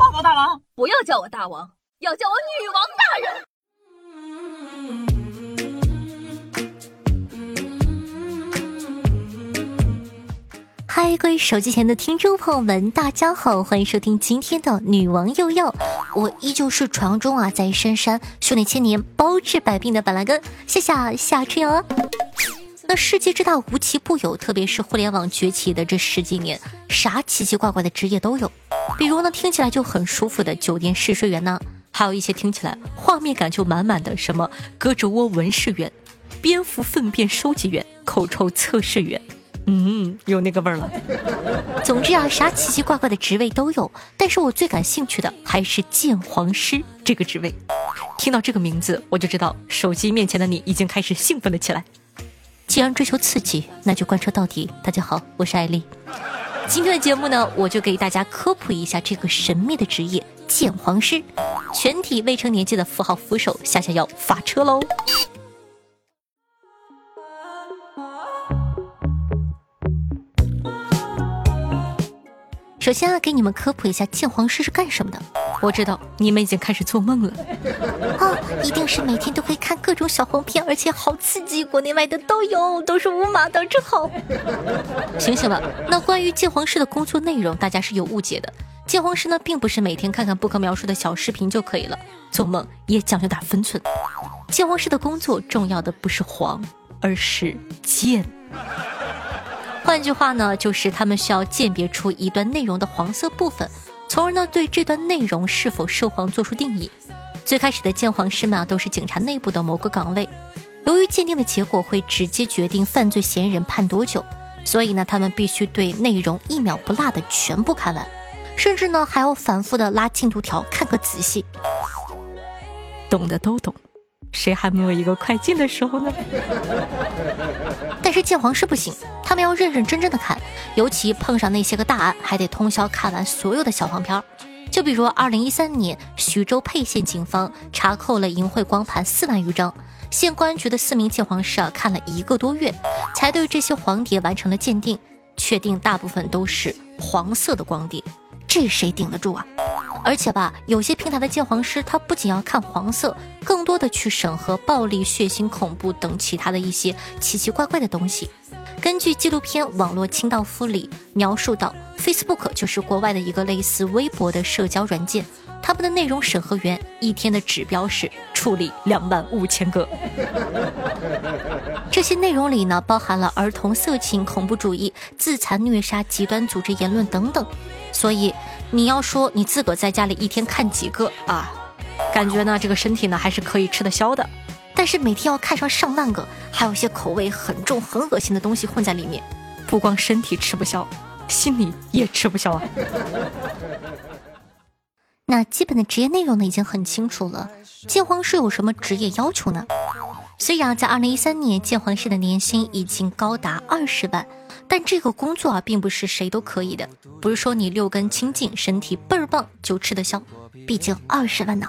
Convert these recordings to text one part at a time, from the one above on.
报告大王，不要叫我大王，要叫我女王大人。嗨，各位手机前的听众朋友们，大家好，欢迎收听今天的女王又要。我依旧是传说中啊，在深山修炼千年、包治百病的板蓝根。谢谢夏春瑶。那世界之大，无奇不有，特别是互联网崛起的这十几年，啥奇奇怪怪的职业都有。比如呢，听起来就很舒服的酒店试睡员呢，还有一些听起来画面感就满满的，什么胳肢窝纹饰员、蝙蝠粪便收集员、口臭测试员。嗯，有那个味儿了。总之啊，啥奇奇怪怪的职位都有，但是我最感兴趣的还是鉴黄师这个职位。听到这个名字，我就知道手机面前的你已经开始兴奋了起来。既然追求刺激，那就贯彻到底。大家好，我是艾丽。今天的节目呢，我就给大家科普一下这个神秘的职业——鉴黄师。全体未成年记的符号扶手，下下要发车喽。首先啊，给你们科普一下鉴黄师是干什么的。我知道你们已经开始做梦了，啊，一定是每天都会看各种小黄片，而且好刺激，国内外的都有，都是无码的，真好。醒醒了，那关于鉴黄师的工作内容，大家是有误解的。鉴黄师呢，并不是每天看看不可描述的小视频就可以了，做梦也讲究点分寸。鉴黄师的工作重要的不是黄，而是鉴。换句话呢，就是他们需要鉴别出一段内容的黄色部分，从而呢对这段内容是否涉黄做出定义。最开始的鉴黄师们啊，都是警察内部的某个岗位，由于鉴定的结果会直接决定犯罪嫌疑人判多久，所以呢他们必须对内容一秒不落的全部看完，甚至呢还要反复的拉进度条看个仔细。懂的都懂。谁还没有一个快进的时候呢？但是鉴黄师不行，他们要认认真真的看，尤其碰上那些个大案，还得通宵看完所有的小黄片。就比如二零一三年，徐州沛县警方查扣了淫秽光盘四万余张，县公安局的四名鉴黄师啊，看了一个多月，才对这些黄碟完成了鉴定，确定大部分都是黄色的光碟。这谁顶得住啊？而且吧，有些平台的鉴黄师，他不仅要看黄色，更多的去审核暴力、血腥、恐怖等其他的一些奇奇怪怪的东西。根据纪录片《网络清道夫》里描述到，Facebook 就是国外的一个类似微博的社交软件，他们的内容审核员一天的指标是处理两万五千个。这些内容里呢，包含了儿童色情、恐怖主义、自残、虐杀、极端组织言论等等，所以。你要说你自个在家里一天看几个啊？感觉呢这个身体呢还是可以吃得消的，但是每天要看上上万个，还有一些口味很重、很恶心的东西混在里面，不光身体吃不消，心里也吃不消啊。那基本的职业内容呢已经很清楚了，鉴黄师有什么职业要求呢？虽然在二零一三年鉴黄师的年薪已经高达二十万。但这个工作啊，并不是谁都可以的，不是说你六根清净、身体倍儿棒就吃得消。毕竟二十万呢。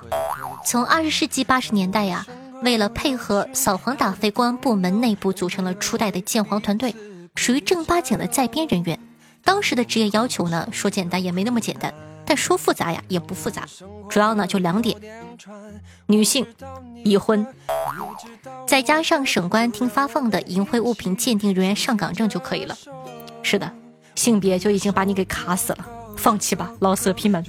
从二十世纪八十年代呀，为了配合扫黄打非，公安部门内部组成了初代的鉴黄团队，属于正八经的在编人员。当时的职业要求呢，说简单也没那么简单，但说复杂呀也不复杂，主要呢就两点：女性、已婚。再加上省公安厅发放的淫秽物品鉴定人员上岗证就可以了。是的，性别就已经把你给卡死了，放弃吧，老色批们。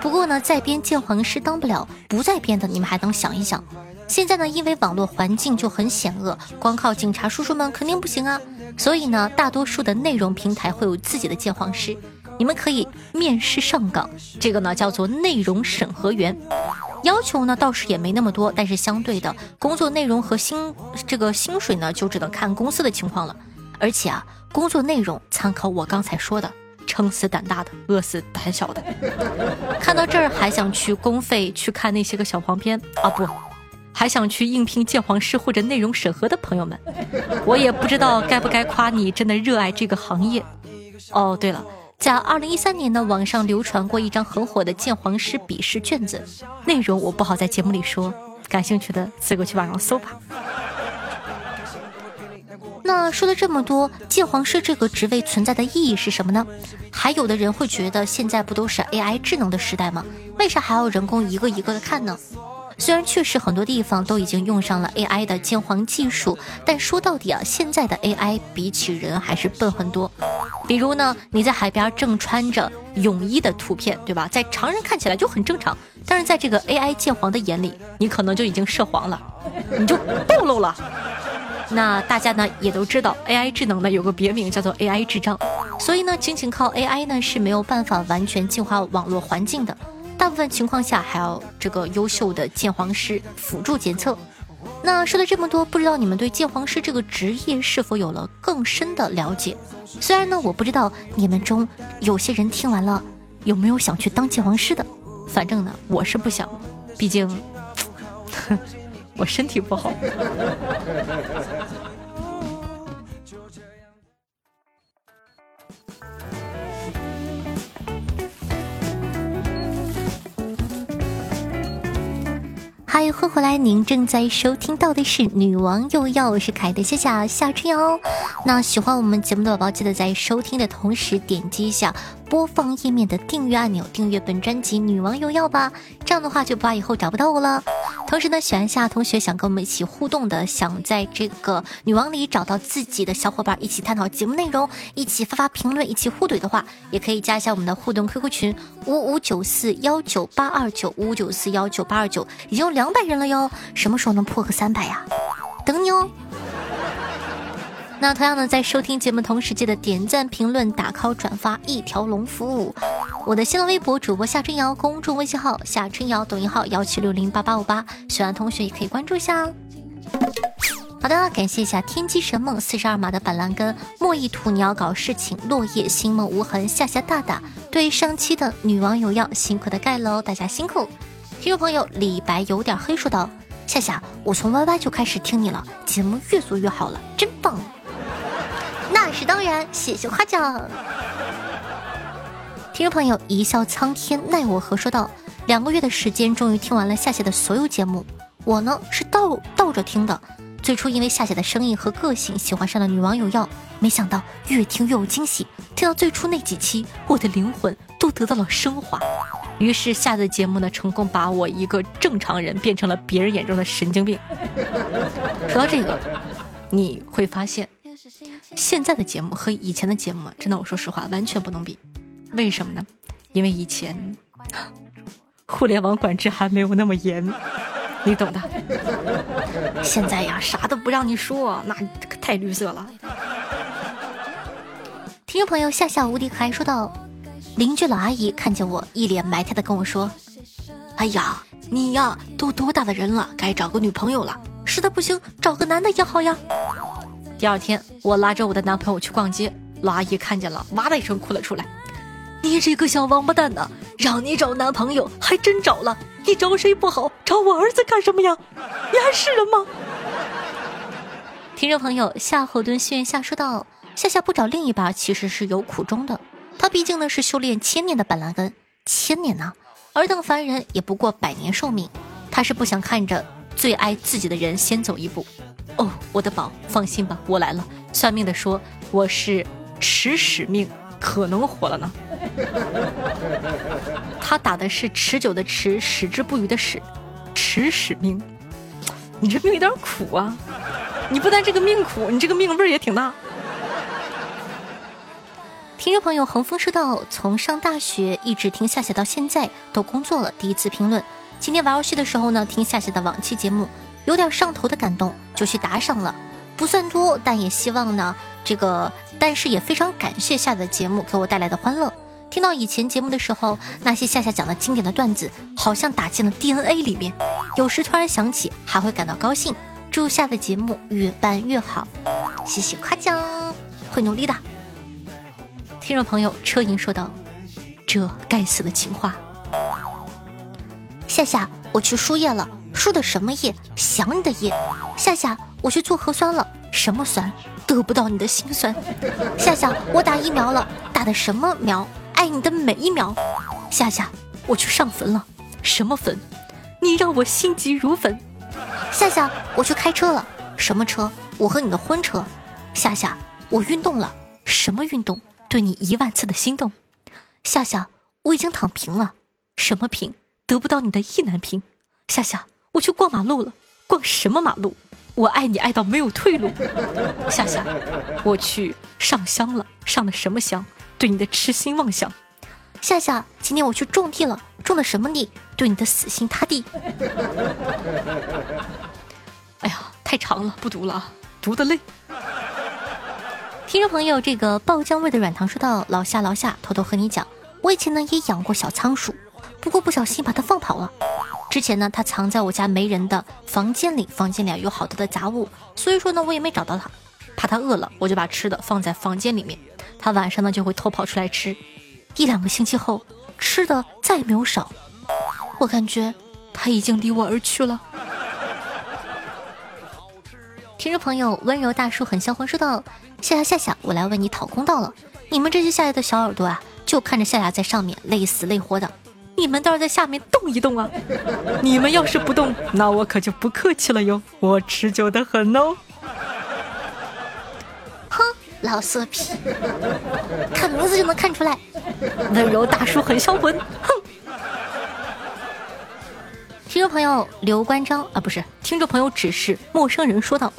不过呢，在编鉴黄师当不了，不在编的你们还能想一想。现在呢，因为网络环境就很险恶，光靠警察叔叔们肯定不行啊。所以呢，大多数的内容平台会有自己的鉴黄师，你们可以面试上岗。这个呢叫做内容审核员。要求呢倒是也没那么多，但是相对的工作内容和薪这个薪水呢，就只能看公司的情况了。而且啊，工作内容参考我刚才说的，撑死胆大的，饿死胆小的。看到这儿还想去公费去看那些个小黄片啊？不，还想去应聘鉴黄师或者内容审核的朋友们，我也不知道该不该夸你真的热爱这个行业。哦，对了。在二零一三年呢，网上流传过一张很火的鉴黄师笔试卷子，内容我不好在节目里说，感兴趣的自个去网上搜吧。那说了这么多，鉴黄师这个职位存在的意义是什么呢？还有的人会觉得，现在不都是 AI 智能的时代吗？为啥还要人工一个一个的看呢？虽然确实很多地方都已经用上了 AI 的鉴黄技术，但说到底啊，现在的 AI 比起人还是笨很多。比如呢，你在海边正穿着泳衣的图片，对吧？在常人看起来就很正常，但是在这个 AI 鉴黄的眼里，你可能就已经涉黄了，你就暴露了。那大家呢也都知道，AI 智能呢有个别名叫做 AI 智障，所以呢，仅仅靠 AI 呢是没有办法完全净化网络环境的。大部分情况下还要这个优秀的鉴黄师辅助检测。那说了这么多，不知道你们对鉴黄师这个职业是否有了更深的了解？虽然呢，我不知道你们中有些人听完了有没有想去当鉴黄师的，反正呢，我是不想，毕竟 我身体不好。嗨欢迎回来，您正在收听到的是《女王又要》，我是凯的夏夏夏春瑶。那喜欢我们节目的宝宝，记得在收听的同时点击一下。播放页面的订阅按钮，订阅本专辑《女王又要》吧，这样的话就不怕以后找不到我了。同时呢，喜欢夏同学想跟我们一起互动的，想在这个女王里找到自己的小伙伴，一起探讨节目内容，一起发发评论，一起互怼的话，也可以加一下我们的互动 QQ 群五五九四幺九八二九五五九四幺九八二九，已经有两百人了哟，什么时候能破个三百呀？等你哦。那同样呢，在收听节目同时，记得点赞、评论、打 call、转发一条龙服务。我的新浪微博主播夏春瑶，公众微信号夏春瑶，抖音号幺七六零八八五八，喜欢同学也可以关注一下哦。好的，感谢一下天机神梦四十二码的板蓝根莫意图，你要搞事情，落叶星梦无痕，夏夏大大对上期的女网友要辛苦的盖楼，大家辛苦。听众朋友李白有点黑说道：夏夏，我从 YY 就开始听你了，节目越做越好了，真棒。是当然，谢谢夸奖。听众朋友一笑苍天奈我何说道：两个月的时间，终于听完了夏夏的所有节目。我呢是倒倒着听的，最初因为夏夏的声音和个性，喜欢上了女网友要，没想到越听越有惊喜。听到最初那几期，我的灵魂都得到了升华。于是下的节目呢，成功把我一个正常人变成了别人眼中的神经病。说到这个，你会发现。现在的节目和以前的节目，真的，我说实话，完全不能比。为什么呢？因为以前 互联网管制还没有那么严，你懂的。现在呀，啥都不让你说，那太绿色了。听众朋友夏夏无敌可爱说道：“邻居老阿姨看见我，一脸埋汰的跟我说：‘哎呀，你呀，都多大的人了，该找个女朋友了。实在不行，找个男的也好呀。’”第二天，我拉着我的男朋友去逛街，老阿姨看见了，哇的一声哭了出来：“你这个小王八蛋呐，让你找男朋友还真找了，你找谁不好，找我儿子干什么呀？你还是人吗？”听众朋友夏侯惇心愿下说道：“夏夏不找另一半其实是有苦衷的，他毕竟呢是修炼千年的板蓝根，千年呢，尔等凡人也不过百年寿命，他是不想看着最爱自己的人先走一步。”哦，我的宝，放心吧，我来了。算命的说我是持使命，可能活了呢。他打的是持久的持，矢志不渝的矢，持使命。你这命有点苦啊！你不但这个命苦，你这个命味儿也挺大。听众朋友横风说道：“从上大学一直听夏夏到现在，都工作了，第一次评论。今天玩游戏的时候呢，听夏夏的往期节目。”有点上头的感动，就去打赏了，不算多，但也希望呢，这个，但是也非常感谢夏的节目给我带来的欢乐。听到以前节目的时候，那些夏夏讲的经典的段子，好像打进了 DNA 里面，有时突然想起，还会感到高兴。祝夏的节目越办越好，谢谢夸奖，会努力的。听众朋友车银说道：“这该死的情话。”夏夏，我去输液了。输的什么液？想你的液。夏夏，我去做核酸了，什么酸？得不到你的心酸。夏夏，我打疫苗了，打的什么苗？爱你的每一秒。夏夏，我去上坟了，什么坟？你让我心急如焚。夏夏，我去开车了，什么车？我和你的婚车。夏夏，我运动了，什么运动？对你一万次的心动。夏夏，我已经躺平了，什么平？得不到你的意难平。夏夏，我去逛马路了，逛什么马路？我爱你爱到没有退路。夏夏，我去上香了，上的什么香？对你的痴心妄想。夏夏，今天我去种地了，种的什么地？对你的死心塌地。哎呀，太长了，不读了，读的累。听众朋友，这个爆浆味的软糖说道：“老夏，老夏，偷偷和你讲，我以前呢也养过小仓鼠，不过不小心把它放跑了。之前呢，它藏在我家没人的房间里，房间里有好多的杂物，所以说呢，我也没找到它。怕它饿了，我就把吃的放在房间里面，它晚上呢就会偷跑出来吃。一两个星期后，吃的再也没有少，我感觉它已经离我而去了。”听众朋友，温柔大叔很销魂说道：“夏夏夏夏，我来为你讨公道了。你们这些夏夏的小耳朵啊，就看着夏夏在上面累死累活的，你们倒是在下面动一动啊！你们要是不动，那我可就不客气了哟，我持久的很哦。”哼，老色批，看名字就能看出来，温柔大叔很销魂。哼。听众朋友刘关张啊，不是听众朋友，只是陌生人说道。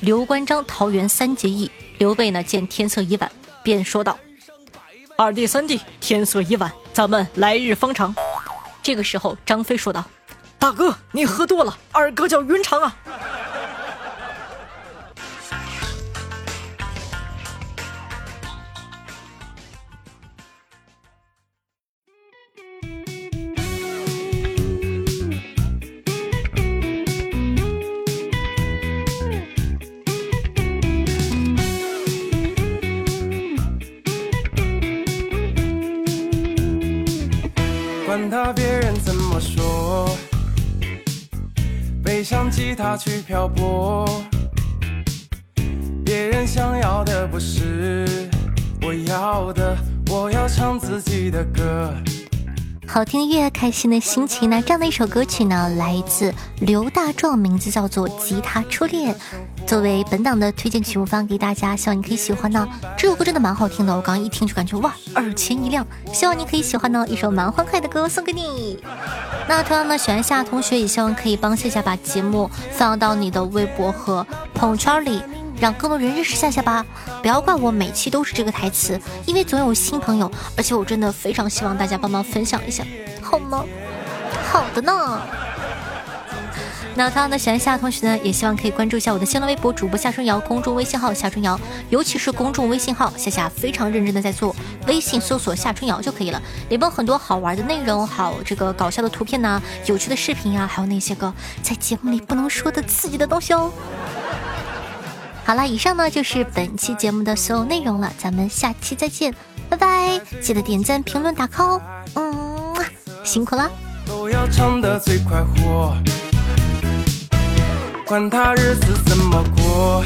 刘关张桃园三结义，刘备呢见天色已晚，便说道：“二弟三弟，天色已晚，咱们来日方长。”这个时候，张飞说道：“大哥，你喝多了，二哥叫云长啊。”他别人怎么说，背上吉他去漂泊。别人想要的不是我要的，我要唱自己的歌。好听的乐，开心的心情。那这样的一首歌曲呢，来自刘大壮，名字叫做《吉他初恋》，作为本档的推荐曲目发给大家，希望你可以喜欢呢。这首歌真的蛮好听的，我刚刚一听就感觉哇，耳前一亮。希望你可以喜欢呢，一首蛮欢快的歌送给你。那同样呢，喜欢夏同学也希望可以帮夏夏把节目放到你的微博和朋友圈里。让更多人认识夏夏吧！不要怪我每期都是这个台词，因为总有新朋友，而且我真的非常希望大家帮忙分享一下，好吗？好的呢。那同样的喜欢夏同学呢，也希望可以关注一下我的新浪微博主播夏春瑶，公众微信号夏春瑶，尤其是公众微信号夏夏非常认真的在做，微信搜索夏春瑶就可以了，里边很多好玩的内容，好这个搞笑的图片呐，有趣的视频呀，还有那些个在节目里不能说的刺激的东西哦。好了，以上呢就是本期节目的所有内容了，咱们下期再见，拜拜！记得点赞、评论、打 call，嗯，辛苦了。都要唱得最快活，管他日子怎么过，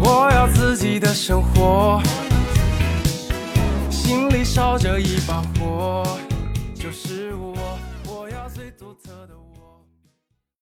我要自己的生活，心里烧着一把火，